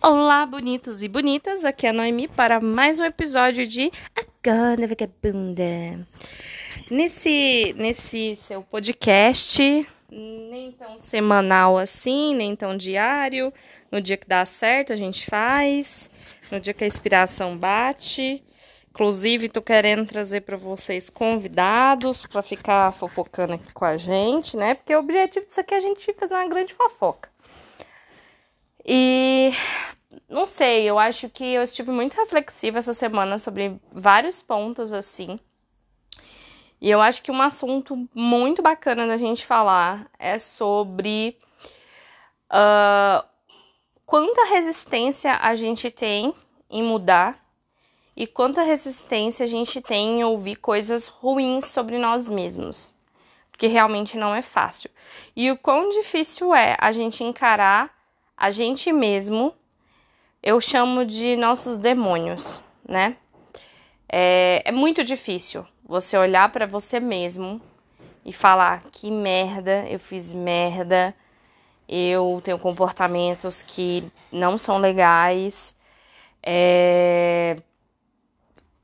Olá, bonitos e bonitas, aqui é a Noemi para mais um episódio de Agora Vagabunda. Nesse, nesse seu podcast, nem tão semanal assim, nem tão diário, no dia que dá certo a gente faz, no dia que a inspiração bate. Inclusive, tô querendo trazer para vocês convidados para ficar fofocando aqui com a gente, né? Porque o objetivo disso aqui é a gente fazer uma grande fofoca. E sei, eu acho que eu estive muito reflexiva essa semana sobre vários pontos assim. E eu acho que um assunto muito bacana da gente falar é sobre uh, quanta resistência a gente tem em mudar e quanta resistência a gente tem em ouvir coisas ruins sobre nós mesmos. Porque realmente não é fácil. E o quão difícil é a gente encarar a gente mesmo, eu chamo de nossos demônios, né? É, é muito difícil você olhar para você mesmo e falar que merda, eu fiz merda, eu tenho comportamentos que não são legais, é,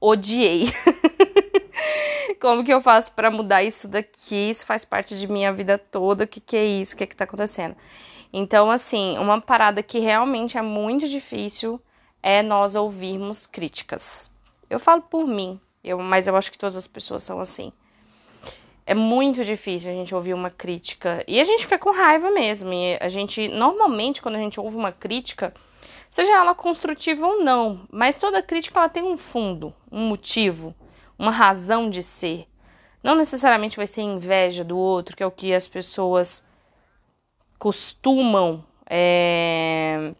odiei. Como que eu faço para mudar isso daqui? Isso faz parte de minha vida toda. O que, que é isso? O que, que tá acontecendo? Então, assim, uma parada que realmente é muito difícil é nós ouvirmos críticas. Eu falo por mim, eu, mas eu acho que todas as pessoas são assim. É muito difícil a gente ouvir uma crítica. E a gente fica com raiva mesmo. E a gente, normalmente, quando a gente ouve uma crítica, seja ela construtiva ou não, mas toda crítica ela tem um fundo, um motivo, uma razão de ser. Não necessariamente vai ser inveja do outro, que é o que as pessoas costumam é,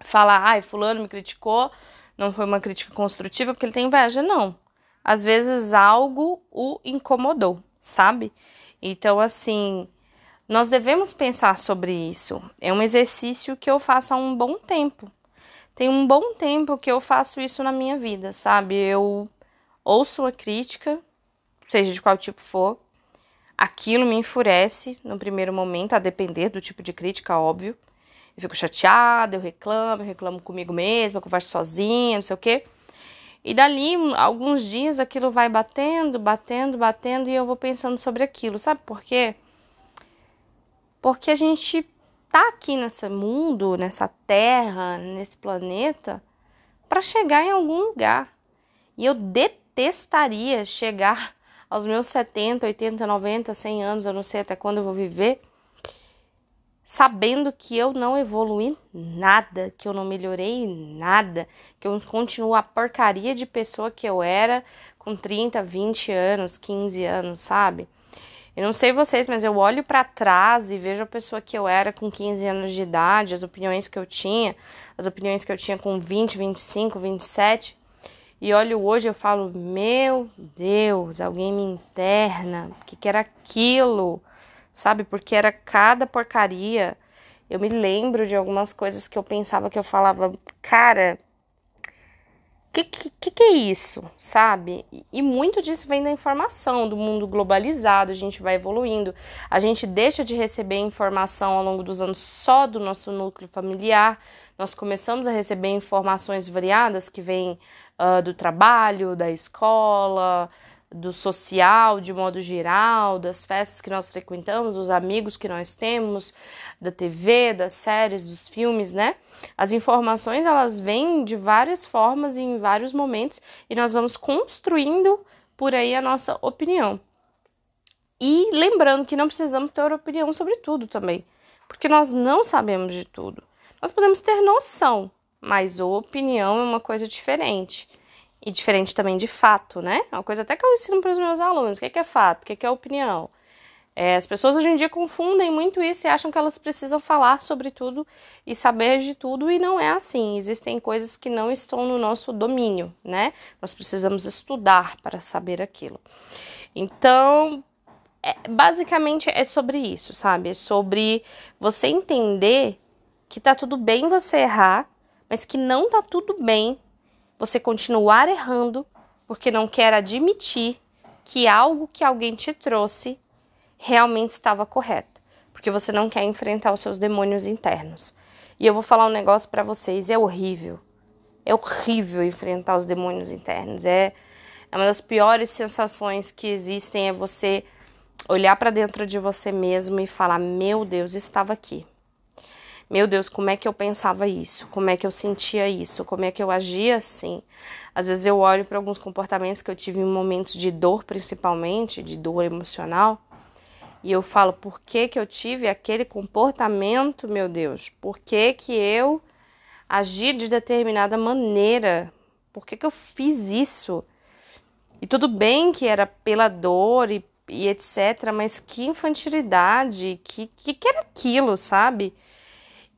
falar, ai, fulano me criticou, não foi uma crítica construtiva porque ele tem inveja. Não. Às vezes algo o incomodou, sabe? Então, assim, nós devemos pensar sobre isso. É um exercício que eu faço há um bom tempo. Tem um bom tempo que eu faço isso na minha vida, sabe? Eu ouço uma crítica, seja de qual tipo for, aquilo me enfurece no primeiro momento, a depender do tipo de crítica, óbvio. Eu fico chateada, eu reclamo, eu reclamo comigo mesma, eu converso sozinha, não sei o quê. E dali, alguns dias, aquilo vai batendo, batendo, batendo, e eu vou pensando sobre aquilo. Sabe por quê? Porque a gente tá aqui nesse mundo, nessa terra, nesse planeta, para chegar em algum lugar. E eu detestaria chegar aos meus 70, 80, 90, 100 anos, eu não sei até quando eu vou viver, sabendo que eu não evolui nada, que eu não melhorei nada, que eu continuo a porcaria de pessoa que eu era com 30, 20 anos, 15 anos, sabe? Eu não sei vocês, mas eu olho para trás e vejo a pessoa que eu era com 15 anos de idade, as opiniões que eu tinha, as opiniões que eu tinha com 20, 25, 27. E olho hoje eu falo, meu Deus, alguém me interna, o que, que era aquilo? Sabe, porque era cada porcaria. Eu me lembro de algumas coisas que eu pensava que eu falava, cara, que, que, que é isso, sabe? E muito disso vem da informação, do mundo globalizado, a gente vai evoluindo, a gente deixa de receber informação ao longo dos anos só do nosso núcleo familiar, nós começamos a receber informações variadas que vêm uh, do trabalho, da escola, do social de modo geral, das festas que nós frequentamos, dos amigos que nós temos, da TV, das séries, dos filmes, né? As informações elas vêm de várias formas e em vários momentos e nós vamos construindo por aí a nossa opinião. E lembrando que não precisamos ter opinião sobre tudo também, porque nós não sabemos de tudo. Nós podemos ter noção, mas opinião é uma coisa diferente e diferente também de fato, né? É uma coisa até que eu ensino para os meus alunos. O que é, fato? O que é opinião? É, as pessoas hoje em dia confundem muito isso e acham que elas precisam falar sobre tudo e saber de tudo, e não é assim. Existem coisas que não estão no nosso domínio, né? Nós precisamos estudar para saber aquilo. Então, é, basicamente é sobre isso, sabe? É sobre você entender que tá tudo bem você errar, mas que não tá tudo bem você continuar errando porque não quer admitir que algo que alguém te trouxe realmente estava correto, porque você não quer enfrentar os seus demônios internos. E eu vou falar um negócio para vocês, é horrível. É horrível enfrentar os demônios internos. É, é uma das piores sensações que existem é você olhar para dentro de você mesmo e falar: "Meu Deus, estava aqui". Meu Deus, como é que eu pensava isso? Como é que eu sentia isso? Como é que eu agia assim? Às vezes eu olho para alguns comportamentos que eu tive em momentos de dor, principalmente, de dor emocional, e eu falo, por que que eu tive aquele comportamento, meu Deus? Por que que eu agi de determinada maneira? Por que que eu fiz isso? E tudo bem que era pela dor e, e etc, mas que infantilidade, que, que que era aquilo, sabe?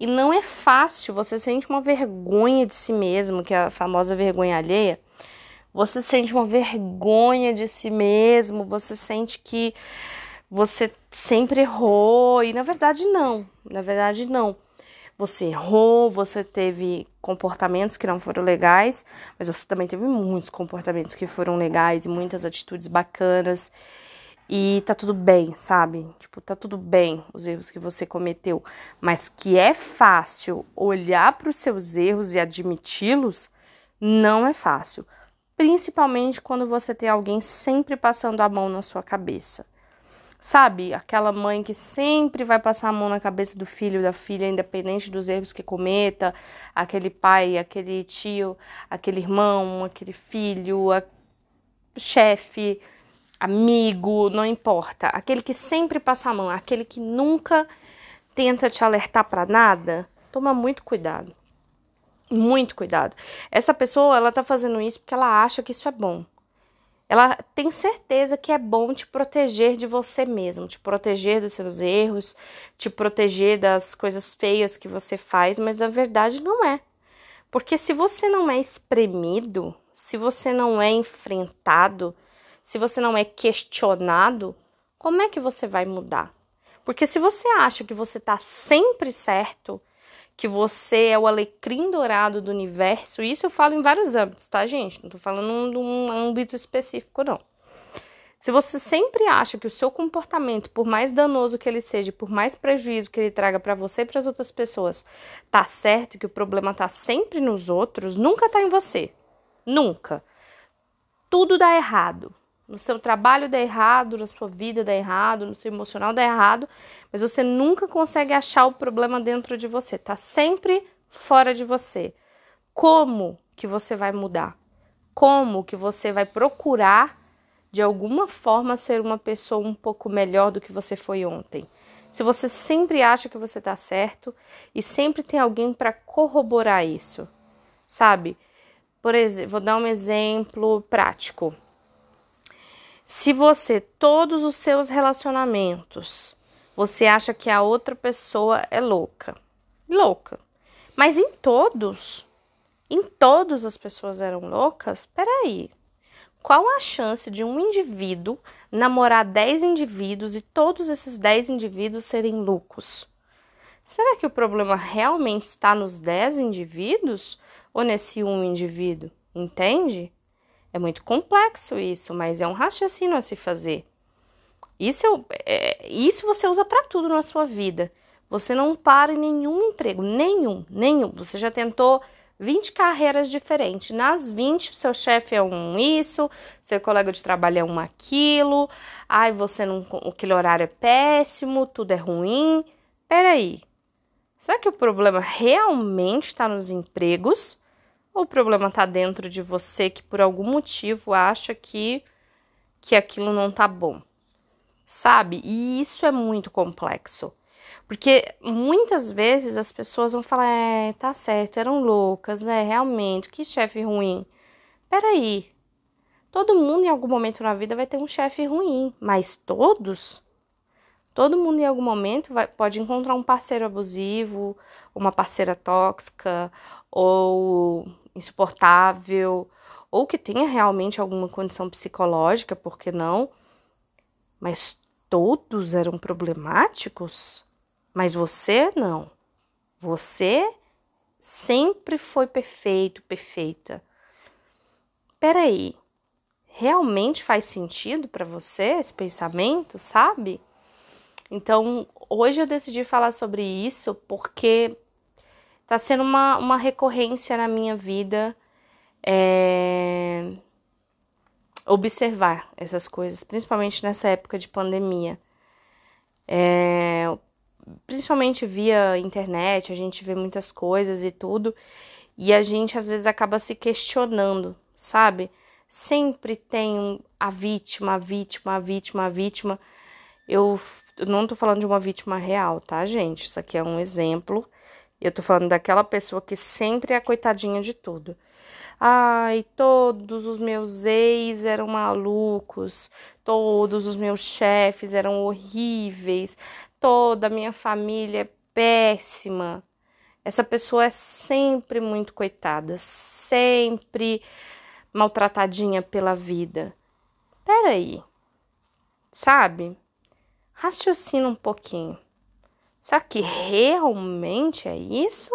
E não é fácil, você sente uma vergonha de si mesmo, que é a famosa vergonha alheia. Você sente uma vergonha de si mesmo, você sente que você sempre errou, e na verdade não, na verdade não. Você errou, você teve comportamentos que não foram legais, mas você também teve muitos comportamentos que foram legais e muitas atitudes bacanas. E tá tudo bem, sabe? Tipo, tá tudo bem os erros que você cometeu, mas que é fácil olhar para os seus erros e admiti-los, não é fácil. Principalmente quando você tem alguém sempre passando a mão na sua cabeça. Sabe, aquela mãe que sempre vai passar a mão na cabeça do filho da filha, independente dos erros que cometa, aquele pai, aquele tio, aquele irmão, aquele filho, a... chefe, amigo, não importa, aquele que sempre passa a mão, aquele que nunca tenta te alertar para nada, toma muito cuidado. Muito cuidado. Essa pessoa, ela tá fazendo isso porque ela acha que isso é bom. Ela tem certeza que é bom te proteger de você mesmo, te proteger dos seus erros, te proteger das coisas feias que você faz, mas a verdade não é. Porque se você não é espremido, se você não é enfrentado, se você não é questionado, como é que você vai mudar? Porque se você acha que você está sempre certo, que você é o alecrim dourado do universo, isso eu falo em vários âmbitos, tá, gente? Não tô falando de um âmbito específico, não. Se você sempre acha que o seu comportamento, por mais danoso que ele seja, por mais prejuízo que ele traga para você e para as outras pessoas, tá certo que o problema tá sempre nos outros, nunca tá em você. Nunca. Tudo dá errado. No seu trabalho dá errado, na sua vida dá errado, no seu emocional dá errado, mas você nunca consegue achar o problema dentro de você, tá sempre fora de você. Como que você vai mudar? Como que você vai procurar de alguma forma ser uma pessoa um pouco melhor do que você foi ontem? Se você sempre acha que você tá certo e sempre tem alguém para corroborar isso, sabe? Por exemplo, vou dar um exemplo prático. Se você, todos os seus relacionamentos, você acha que a outra pessoa é louca, louca. Mas em todos, em todos as pessoas eram loucas? Peraí. Qual a chance de um indivíduo namorar 10 indivíduos e todos esses 10 indivíduos serem loucos? Será que o problema realmente está nos 10 indivíduos ou nesse um indivíduo? Entende? É muito complexo isso, mas é um raciocínio a se fazer. Isso, é, isso você usa para tudo na sua vida. Você não para em nenhum emprego, nenhum, nenhum. Você já tentou 20 carreiras diferentes. Nas 20, seu chefe é um isso, seu colega de trabalho é um aquilo. Ai, você não. Aquele horário é péssimo, tudo é ruim. Peraí. Será que o problema realmente está nos empregos? Ou o problema está dentro de você que por algum motivo acha que, que aquilo não tá bom? Sabe? E isso é muito complexo. Porque muitas vezes as pessoas vão falar: é, tá certo, eram loucas, né? Realmente, que chefe ruim. Peraí. Todo mundo em algum momento na vida vai ter um chefe ruim, mas todos? Todo mundo em algum momento vai, pode encontrar um parceiro abusivo, uma parceira tóxica, ou insuportável, ou que tenha realmente alguma condição psicológica, por que não? Mas todos eram problemáticos? Mas você não. Você sempre foi perfeito, perfeita. Peraí, realmente faz sentido para você esse pensamento, sabe? Então, hoje eu decidi falar sobre isso porque tá sendo uma, uma recorrência na minha vida é, observar essas coisas, principalmente nessa época de pandemia. É, principalmente via internet, a gente vê muitas coisas e tudo, e a gente às vezes acaba se questionando, sabe? Sempre tem a vítima, a vítima, a vítima, a vítima. Eu não tô falando de uma vítima real, tá, gente? Isso aqui é um exemplo. Eu tô falando daquela pessoa que sempre é a coitadinha de tudo. Ai, todos os meus ex eram malucos, todos os meus chefes eram horríveis, toda a minha família é péssima. Essa pessoa é sempre muito coitada, sempre maltratadinha pela vida. Peraí, sabe? Raciocina um pouquinho. Será que realmente é isso?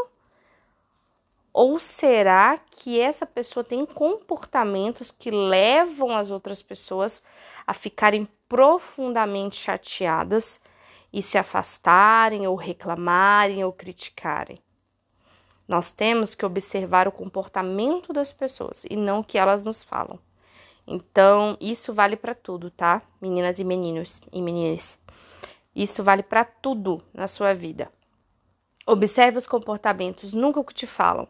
Ou será que essa pessoa tem comportamentos que levam as outras pessoas a ficarem profundamente chateadas e se afastarem ou reclamarem ou criticarem? Nós temos que observar o comportamento das pessoas e não o que elas nos falam. Então, isso vale para tudo, tá? Meninas e meninos e meninas. Isso vale para tudo na sua vida. Observe os comportamentos, nunca o que te falam.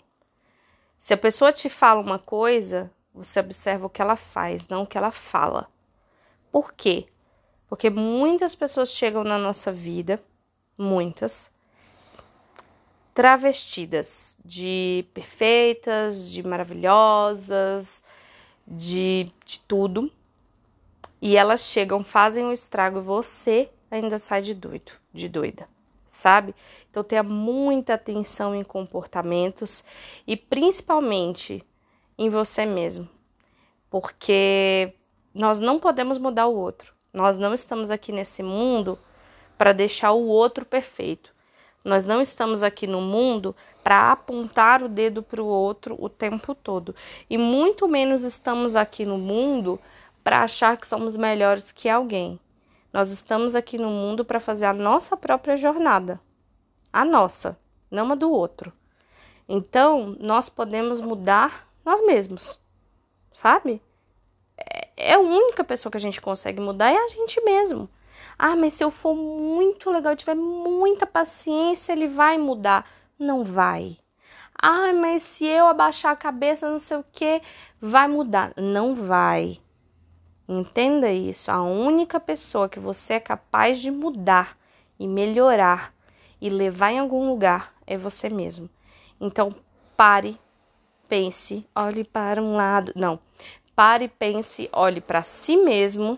Se a pessoa te fala uma coisa, você observa o que ela faz, não o que ela fala. Por quê? Porque muitas pessoas chegam na nossa vida, muitas, travestidas de perfeitas, de maravilhosas, de, de tudo. E elas chegam, fazem um estrago e você ainda sai de doido, de doida, sabe? Então tenha muita atenção em comportamentos e principalmente em você mesmo. Porque nós não podemos mudar o outro. Nós não estamos aqui nesse mundo para deixar o outro perfeito. Nós não estamos aqui no mundo para apontar o dedo para o outro o tempo todo. E muito menos estamos aqui no mundo para achar que somos melhores que alguém. Nós estamos aqui no mundo para fazer a nossa própria jornada a nossa, não a do outro. Então, nós podemos mudar nós mesmos, sabe? É, é a única pessoa que a gente consegue mudar é a gente mesmo. Ah, mas se eu for muito legal, tiver muita paciência, ele vai mudar. Não vai. Ah, mas se eu abaixar a cabeça, não sei o que, vai mudar. Não vai. Entenda isso. A única pessoa que você é capaz de mudar e melhorar e levar em algum lugar é você mesmo. Então, pare, pense, olhe para um lado. Não. Pare, pense, olhe para si mesmo,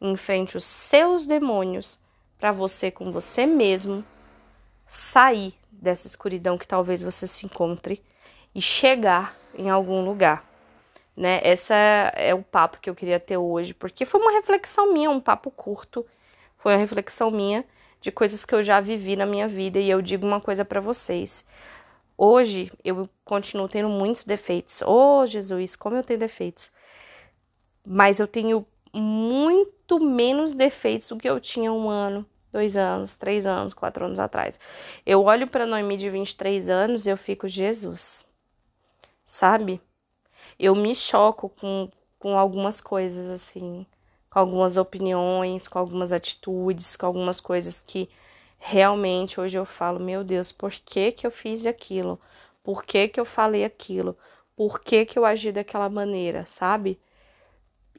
enfrente os seus demônios, para você com você mesmo sair dessa escuridão que talvez você se encontre e chegar em algum lugar. Né? Essa é o papo que eu queria ter hoje, porque foi uma reflexão minha, um papo curto. Foi uma reflexão minha de coisas que eu já vivi na minha vida e eu digo uma coisa para vocês. Hoje eu continuo tendo muitos defeitos. Oh, Jesus, como eu tenho defeitos. Mas eu tenho muito menos defeitos do que eu tinha um ano, dois anos, três anos, quatro anos atrás. Eu olho para Noemi de 23 anos e eu fico, Jesus, sabe? Eu me choco com, com algumas coisas assim com algumas opiniões, com algumas atitudes, com algumas coisas que realmente hoje eu falo, meu Deus, por que que eu fiz aquilo? Por que que eu falei aquilo? Por que que eu agi daquela maneira, sabe?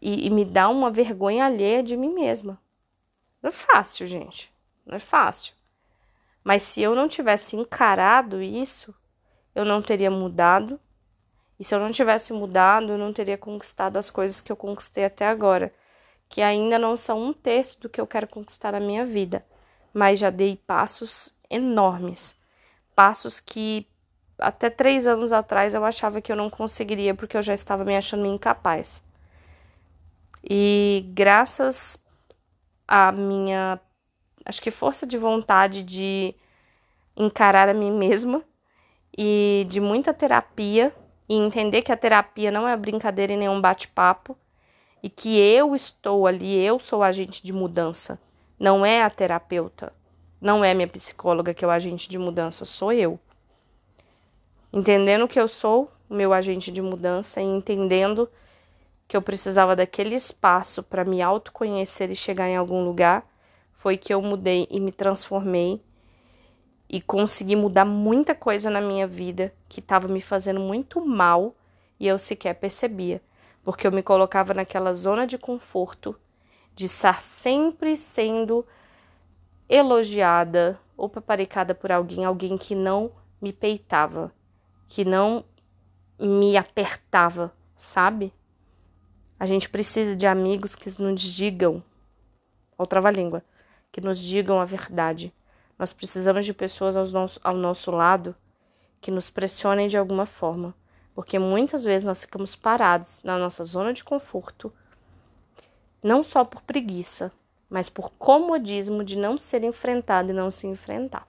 E, e me dá uma vergonha alheia de mim mesma. Não é fácil, gente. Não é fácil. Mas se eu não tivesse encarado isso, eu não teria mudado. E se eu não tivesse mudado, eu não teria conquistado as coisas que eu conquistei até agora que ainda não são um terço do que eu quero conquistar na minha vida, mas já dei passos enormes. Passos que até três anos atrás eu achava que eu não conseguiria porque eu já estava me achando incapaz. E graças à minha, acho que força de vontade de encarar a mim mesma e de muita terapia e entender que a terapia não é brincadeira e nenhum bate-papo, e que eu estou ali, eu sou agente de mudança, não é a terapeuta, não é minha psicóloga que é o agente de mudança, sou eu. entendendo que eu sou o meu agente de mudança e entendendo que eu precisava daquele espaço para me autoconhecer e chegar em algum lugar, foi que eu mudei e me transformei e consegui mudar muita coisa na minha vida que estava me fazendo muito mal e eu sequer percebia, porque eu me colocava naquela zona de conforto de estar sempre sendo elogiada ou paparicada por alguém, alguém que não me peitava, que não me apertava, sabe? A gente precisa de amigos que nos digam, ou trava-língua, que nos digam a verdade. Nós precisamos de pessoas ao nosso, ao nosso lado que nos pressionem de alguma forma, porque muitas vezes nós ficamos parados na nossa zona de conforto, não só por preguiça, mas por comodismo de não ser enfrentado e não se enfrentar.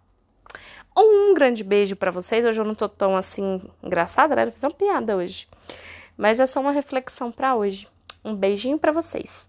Um grande beijo para vocês. Hoje eu não tô tão assim engraçada, né? Eu fiz uma piada hoje. Mas é só uma reflexão para hoje. Um beijinho para vocês.